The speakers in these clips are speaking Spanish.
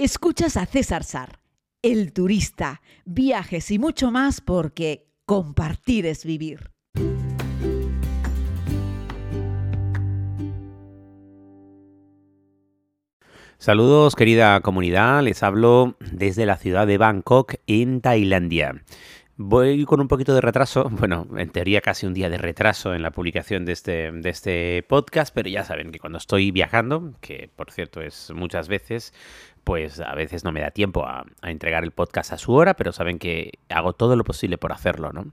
Escuchas a César Sar, el turista, viajes y mucho más porque compartir es vivir. Saludos querida comunidad, les hablo desde la ciudad de Bangkok en Tailandia. Voy con un poquito de retraso, bueno, en teoría casi un día de retraso en la publicación de este, de este podcast, pero ya saben que cuando estoy viajando, que por cierto es muchas veces, pues a veces no me da tiempo a, entregar el podcast a su hora, pero saben que hago todo lo posible por hacerlo, ¿no?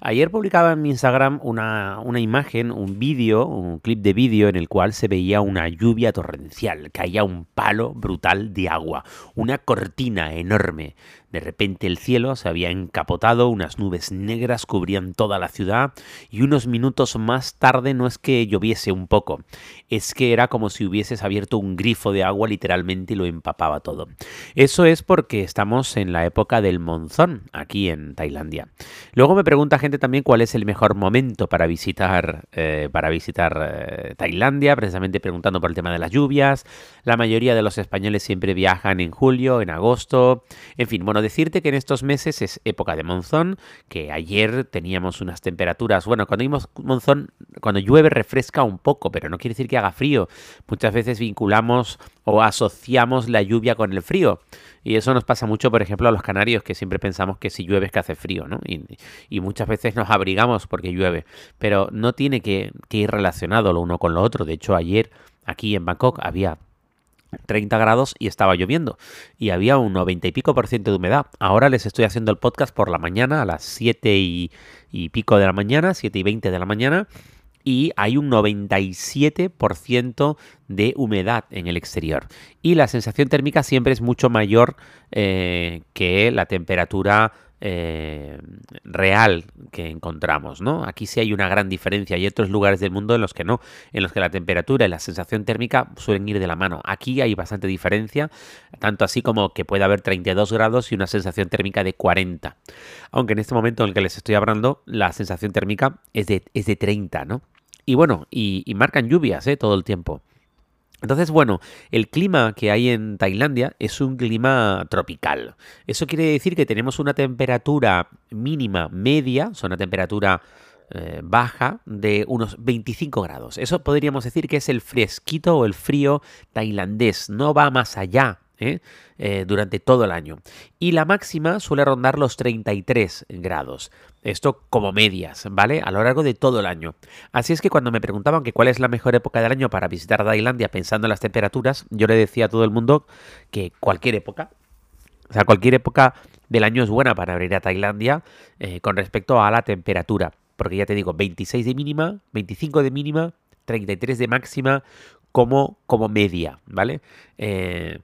Ayer publicaba en mi Instagram una, una imagen, un vídeo, un clip de vídeo en el cual se veía una lluvia torrencial, caía un palo brutal de agua, una cortina enorme de repente el cielo se había encapotado, unas nubes negras cubrían toda la ciudad y unos minutos más tarde no es que lloviese un poco, es que era como si hubieses abierto un grifo de agua literalmente y lo empapaba todo. Eso es porque estamos en la época del monzón aquí en Tailandia. Luego me pregunta gente también cuál es el mejor momento para visitar, eh, para visitar eh, Tailandia, precisamente preguntando por el tema de las lluvias. La mayoría de los españoles siempre viajan en julio, en agosto, en fin, bueno, decirte que en estos meses es época de monzón, que ayer teníamos unas temperaturas, bueno, cuando vimos monzón, cuando llueve refresca un poco, pero no quiere decir que haga frío. Muchas veces vinculamos o asociamos la lluvia con el frío. Y eso nos pasa mucho, por ejemplo, a los canarios, que siempre pensamos que si llueve es que hace frío, ¿no? Y, muchas veces nos abrigamos porque llueve. Pero no tiene que, que ir relacionado lo uno con lo otro. De hecho, ayer aquí en Bangkok había 30 grados y estaba lloviendo y había un 90 y pico por ciento de humedad. Ahora les estoy haciendo el podcast por la mañana a las 7 y, pico de la mañana, 7 y 20 de la mañana y hay un 97% de humedad en el exterior. Y la sensación térmica siempre es mucho mayor eh, que la temperatura eh, real que encontramos, ¿no? Aquí sí hay una gran diferencia. Hay otros lugares del mundo en los que no, en los que la temperatura y la sensación térmica suelen ir de la mano. Aquí hay bastante diferencia, tanto así como que puede haber 32 grados y una sensación térmica de 40. Aunque en este momento en el que les estoy hablando, la sensación térmica es de, es de 30, ¿no? Y bueno, y, marcan lluvias, ¿eh? Todo el tiempo. Entonces, bueno, el clima que hay en Tailandia es un clima tropical. Eso quiere decir que tenemos una temperatura mínima media, o sea, una temperatura eh, baja de unos 25 grados. Eso podríamos decir que es el fresquito o el frío tailandés. No va más allá ¿eh? Eh, durante todo el año. Y la máxima suele rondar los 33 grados. Esto como medias, ¿vale? A lo largo de todo el año. Así es que cuando me preguntaban que cuál es la mejor época del año para visitar Tailandia pensando en las temperaturas, yo le decía a todo el mundo que cualquier época, o sea, cualquier época del año es buena para ir a Tailandia eh, con respecto a la temperatura. Porque ya te digo, 26 de mínima, 25 de mínima, 33 de máxima como, como media, ¿vale? Eh,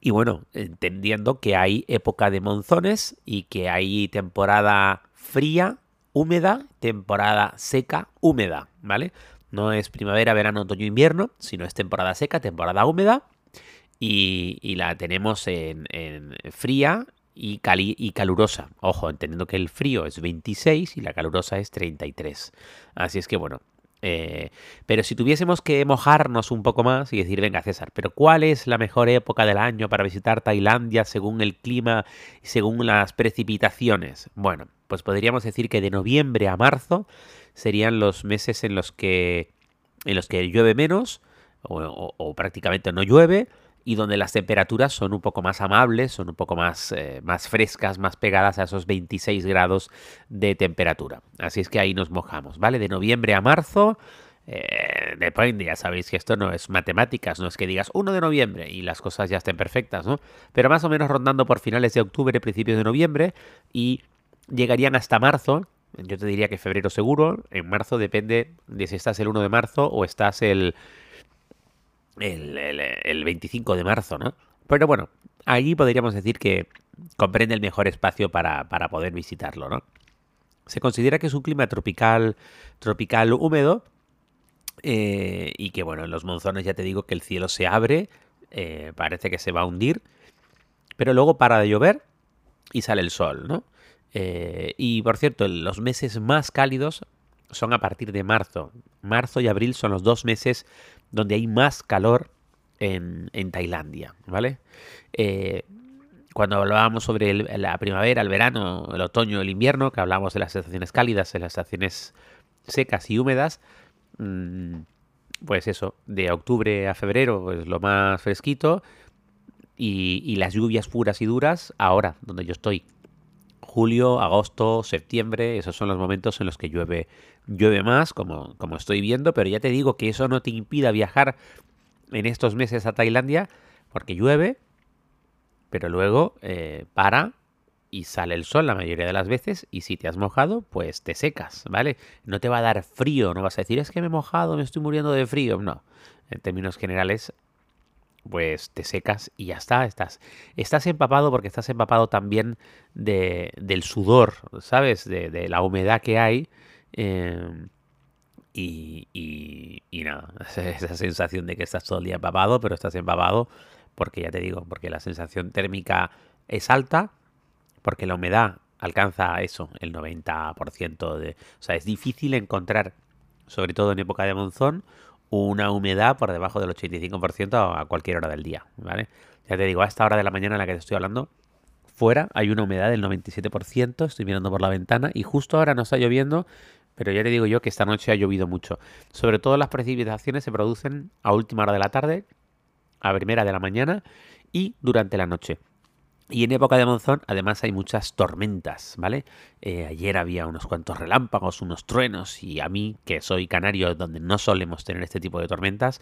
y bueno, entendiendo que hay época de monzones y que hay temporada fría, húmeda, temporada seca, húmeda, ¿vale? No es primavera, verano, otoño, invierno, sino es temporada seca, temporada húmeda. Y, la tenemos en, fría y, y calurosa. Ojo, entendiendo que el frío es 26 y la calurosa es 33. Así es que bueno, eh, pero si tuviésemos que mojarnos un poco más y decir, venga César, pero ¿cuál es la mejor época del año para visitar Tailandia según el clima y según las precipitaciones? Bueno, pues podríamos decir que de noviembre a marzo serían los meses en los que, en los que llueve menos o prácticamente no llueve y donde las temperaturas son un poco más amables, son un poco más, eh, más frescas, más pegadas a esos 26 grados de temperatura. Así es que ahí nos mojamos, ¿vale? De noviembre a marzo. Eh, depende, ya sabéis que esto no es matemáticas, no es que digas 1 de noviembre y las cosas ya estén perfectas, ¿no? Pero más o menos rondando por finales de octubre, principios de noviembre y llegarían hasta marzo, yo te diría que febrero seguro, en marzo depende de si estás el 1 de marzo o estás el el, 25 de marzo, ¿no? Pero bueno, ahí podríamos decir que comprende el mejor espacio para, poder visitarlo, ¿no? Se considera que es un clima tropical, tropical húmedo eh, y que, bueno, en los monzones ya te digo que el cielo se abre, eh, parece que se va a hundir, pero luego para de llover y sale el sol, ¿no? Eh, y por cierto, los meses más cálidos son a partir de marzo. Marzo y abril son los dos meses donde hay más calor en, Tailandia, ¿vale? Eh, cuando hablábamos sobre la primavera, el verano, el otoño, el invierno, que hablábamos de las estaciones cálidas, de las estaciones secas y húmedas, mm, pues eso, de octubre a febrero, pues lo más fresquito, y, las lluvias puras y duras ahora, donde yo estoy. Julio, agosto, septiembre, esos son los momentos en los que llueve, llueve más, como, como estoy viendo, pero ya te digo que eso no te impida viajar en estos meses a Tailandia, porque llueve, pero luego eh, para y sale el sol la mayoría de las veces y si te has mojado, pues te secas, ¿vale? No te va a dar frío, no vas a decir es que me he mojado, me estoy muriendo de frío, no. En términos generales, pues te secas y ya está, estás, estás empapado porque estás empapado también de, del sudor, ¿sabes? De, la humedad que hay. Em, y, y, y, nada, esa sensación de que estás todo el día empapado, pero estás empapado porque ya te digo, porque la sensación térmica es alta, porque la humedad alcanza eso, el 90% de... O sea, es difícil encontrar, sobre todo en época de monzón, una humedad por debajo del 85% a cualquier hora del día, ¿vale? Ya te digo, a esta hora de la mañana en la que te estoy hablando, fuera hay una humedad del 97%, estoy mirando por la ventana y justo ahora no está lloviendo, pero ya te digo yo que esta noche ha llovido mucho. Sobre todo las precipitaciones se producen a última hora de la tarde, a primera de la mañana y durante la noche. Y en época de monzón, además, hay muchas tormentas, ¿vale? Eh, ayer había unos cuantos relámpagos, unos truenos, y a mí, que soy canario, donde no solemos tener este tipo de tormentas,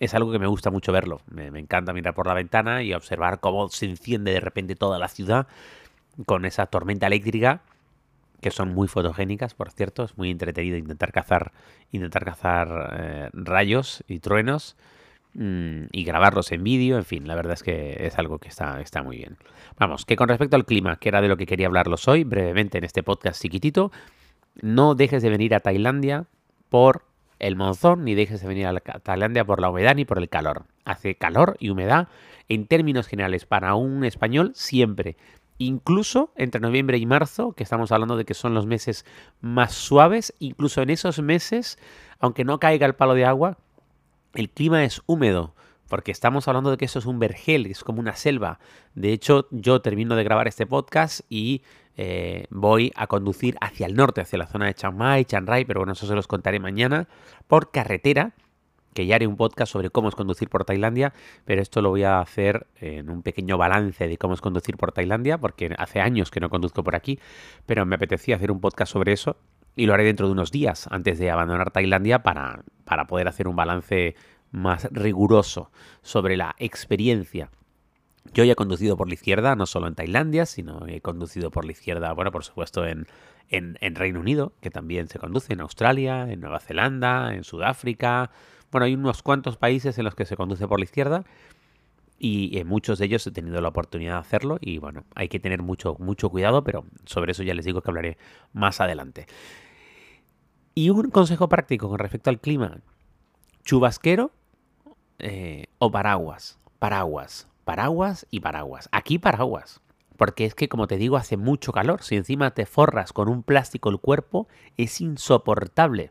es algo que me gusta mucho verlo. Me, encanta mirar por la ventana y observar cómo se enciende de repente toda la ciudad con esa tormenta eléctrica, que son muy fotogénicas, por cierto. Es muy entretenido intentar cazar, intentar cazar eh, rayos y truenos. Mm, y grabarlos en vídeo, en fin, la verdad es que es algo que está, está muy bien. Vamos, que con respecto al clima, que era de lo que quería hablarlos hoy, brevemente en este podcast chiquitito, no dejes de venir a Tailandia por el monzón, ni dejes de venir a Tailandia por la humedad ni por el calor. Hace calor y humedad en términos generales para un español siempre. Incluso entre noviembre y marzo, que estamos hablando de que son los meses más suaves, incluso en esos meses, aunque no caiga el palo de agua, el clima es húmedo, porque estamos hablando de que eso es un vergel, es como una selva. De hecho, yo termino de grabar este podcast y eh, voy a conducir hacia el norte, hacia la zona de Chiang Mai, Chiang Rai, pero bueno, eso se los contaré mañana, por carretera, que ya haré un podcast sobre cómo es conducir por Tailandia, pero esto lo voy a hacer en un pequeño balance de cómo es conducir por Tailandia, porque hace años que no conduzco por aquí, pero me apetecía hacer un podcast sobre eso y lo haré dentro de unos días antes de abandonar Tailandia para, para poder hacer un balance más riguroso sobre la experiencia. Yo ya he conducido por la izquierda, no solo en Tailandia, sino he conducido por la izquierda, bueno, por supuesto, en, en, Reino Unido, que también se conduce, en Australia, en Nueva Zelanda, en Sudáfrica. Bueno, hay unos cuantos países en los que se conduce por la izquierda y en muchos de ellos he tenido la oportunidad de hacerlo y bueno, hay que tener mucho, mucho cuidado, pero sobre eso ya les digo que hablaré más adelante. Y un consejo práctico con respecto al clima, chubasquero eh, o paraguas, paraguas, paraguas y paraguas. Aquí paraguas. Porque es que, como te digo, hace mucho calor. Si encima te forras con un plástico el cuerpo, es insoportable.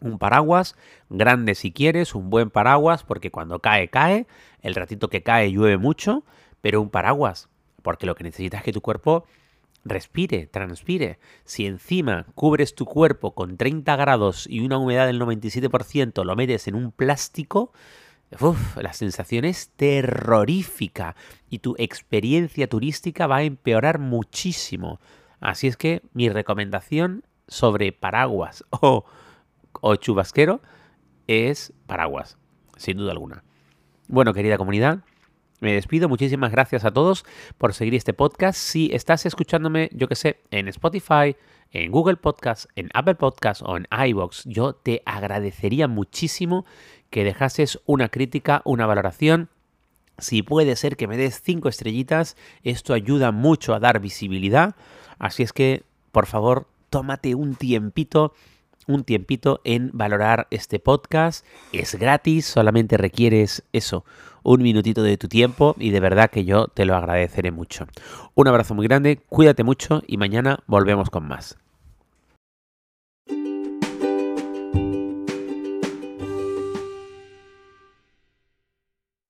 Un paraguas, grande si quieres, un buen paraguas, porque cuando cae, cae. El ratito que cae llueve mucho, pero un paraguas, porque lo que necesitas es que tu cuerpo respire, transpire. Si encima cubres tu cuerpo con 30 grados y una humedad del 97%, lo metes en un plástico, la sensación es terrorífica y tu experiencia turística va a empeorar muchísimo. Así es que mi recomendación sobre paraguas o chubasquero es paraguas, sin duda alguna. Bueno, querida comunidad, me despido. Muchísimas gracias a todos por seguir este podcast. Si estás escuchándome, yo que sé, en Spotify, en Google Podcast, en Apple Podcast o en iBox, yo te agradecería muchísimo que dejases una crítica, una valoración. Si puede ser que me des cinco estrellitas, esto ayuda mucho a dar visibilidad. Así es que, por favor, tómate un tiempito un tiempito en valorar este podcast. Es gratis, solamente requieres eso, un minutito de tu tiempo y de verdad que yo te lo agradeceré mucho. Un abrazo muy grande, cuídate mucho y mañana volvemos con más.